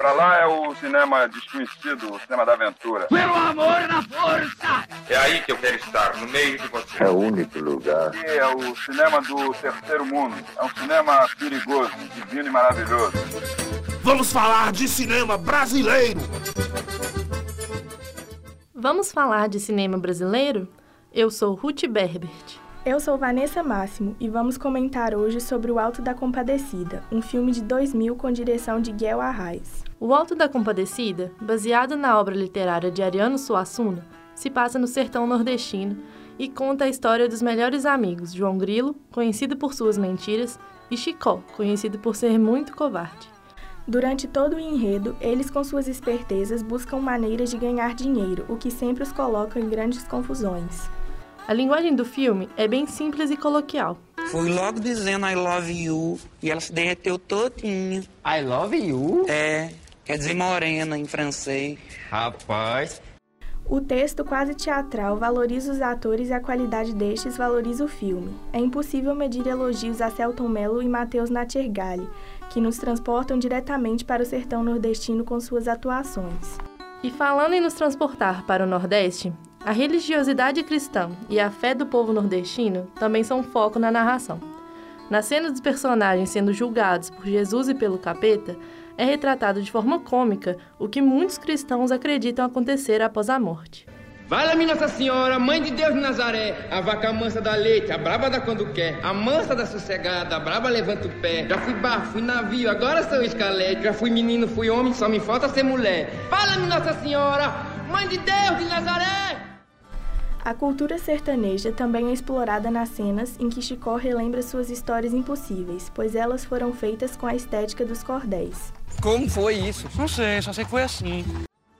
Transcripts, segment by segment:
Pra lá é o cinema desconhecido, o cinema da aventura. Pelo amor na força! É aí que eu quero estar, no meio de você. É o único lugar. Aqui é o cinema do terceiro mundo. É um cinema perigoso, divino e maravilhoso. Vamos falar de cinema brasileiro! Vamos falar de cinema brasileiro? Eu sou Ruth Berbert. Eu sou Vanessa Máximo e vamos comentar hoje sobre O Alto da Compadecida, um filme de 2000 com direção de Guel Arraes. O Alto da Compadecida, baseado na obra literária de Ariano Suassuna, se passa no sertão nordestino e conta a história dos melhores amigos João Grilo, conhecido por suas mentiras, e Chicó, conhecido por ser muito covarde. Durante todo o enredo, eles com suas espertezas buscam maneiras de ganhar dinheiro, o que sempre os coloca em grandes confusões. A linguagem do filme é bem simples e coloquial. Fui logo dizendo I love you e ela se derreteu todinha. I love you? É, quer dizer morena em francês. Rapaz. O texto quase teatral valoriza os atores e a qualidade destes valoriza o filme. É impossível medir elogios a Celton Mello e Matheus Natchergali, que nos transportam diretamente para o sertão nordestino com suas atuações. E falando em nos transportar para o Nordeste, a religiosidade cristã e a fé do povo nordestino também são foco na narração. Na cena dos personagens sendo julgados por Jesus e pelo capeta, é retratado de forma cômica o que muitos cristãos acreditam acontecer após a morte. Fala-me Nossa Senhora, Mãe de Deus de Nazaré, a vaca mansa da leite, a braba da quando quer, a mansa da sossegada, a braba levanta o pé. Já fui barco, fui navio, agora sou escalete, já fui menino, fui homem, só me falta ser mulher. Fala-me Nossa Senhora, Mãe de Deus de Nazaré! A cultura sertaneja também é explorada nas cenas em que Chicó relembra suas histórias impossíveis, pois elas foram feitas com a estética dos cordéis. Como foi isso? Não sei, só sei que foi assim.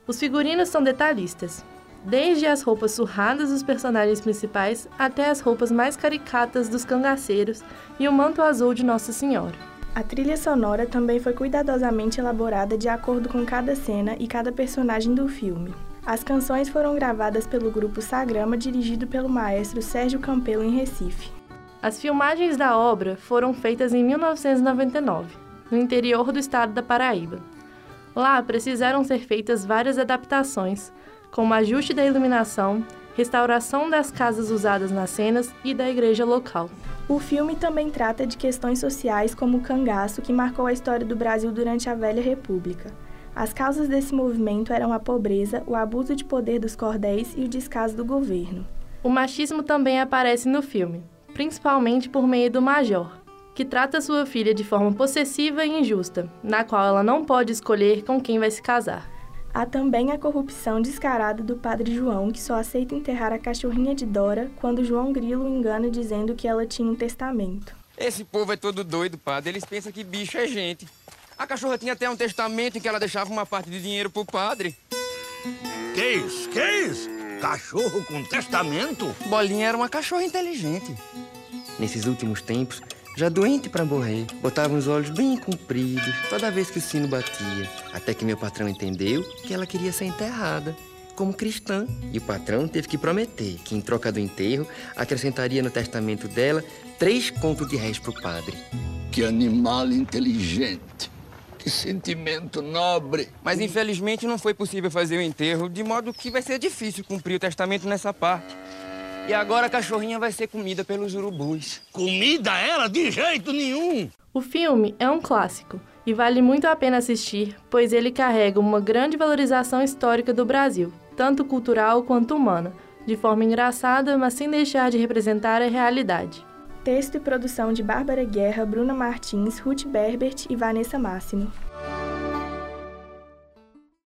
Os figurinos são detalhistas, desde as roupas surradas dos personagens principais até as roupas mais caricatas dos cangaceiros e o manto azul de Nossa Senhora. A trilha sonora também foi cuidadosamente elaborada de acordo com cada cena e cada personagem do filme. As canções foram gravadas pelo grupo Sagrama, dirigido pelo maestro Sérgio Campelo em Recife. As filmagens da obra foram feitas em 1999, no interior do estado da Paraíba. Lá precisaram ser feitas várias adaptações, como ajuste da iluminação, restauração das casas usadas nas cenas e da igreja local. O filme também trata de questões sociais como o cangaço que marcou a história do Brasil durante a Velha República. As causas desse movimento eram a pobreza, o abuso de poder dos cordéis e o descaso do governo. O machismo também aparece no filme, principalmente por meio do Major, que trata sua filha de forma possessiva e injusta, na qual ela não pode escolher com quem vai se casar. Há também a corrupção descarada do padre João, que só aceita enterrar a cachorrinha de Dora quando João Grilo o engana dizendo que ela tinha um testamento. Esse povo é todo doido, padre. Eles pensam que bicho é gente. A cachorra tinha até um testamento em que ela deixava uma parte de dinheiro pro padre. Que isso? Que isso? Cachorro com testamento? Bolinha era uma cachorra inteligente. Nesses últimos tempos, já doente para morrer, botava os olhos bem compridos toda vez que o sino batia. Até que meu patrão entendeu que ela queria ser enterrada como cristã. E o patrão teve que prometer que, em troca do enterro, acrescentaria no testamento dela três contos de réis pro padre. Que animal inteligente. Sentimento nobre. Mas infelizmente não foi possível fazer o enterro, de modo que vai ser difícil cumprir o testamento nessa parte. E agora a cachorrinha vai ser comida pelos urubus. Comida ela de jeito nenhum. O filme é um clássico e vale muito a pena assistir, pois ele carrega uma grande valorização histórica do Brasil, tanto cultural quanto humana, de forma engraçada, mas sem deixar de representar a realidade. Texto e produção de Bárbara Guerra, Bruna Martins, Ruth Berbert e Vanessa Máximo.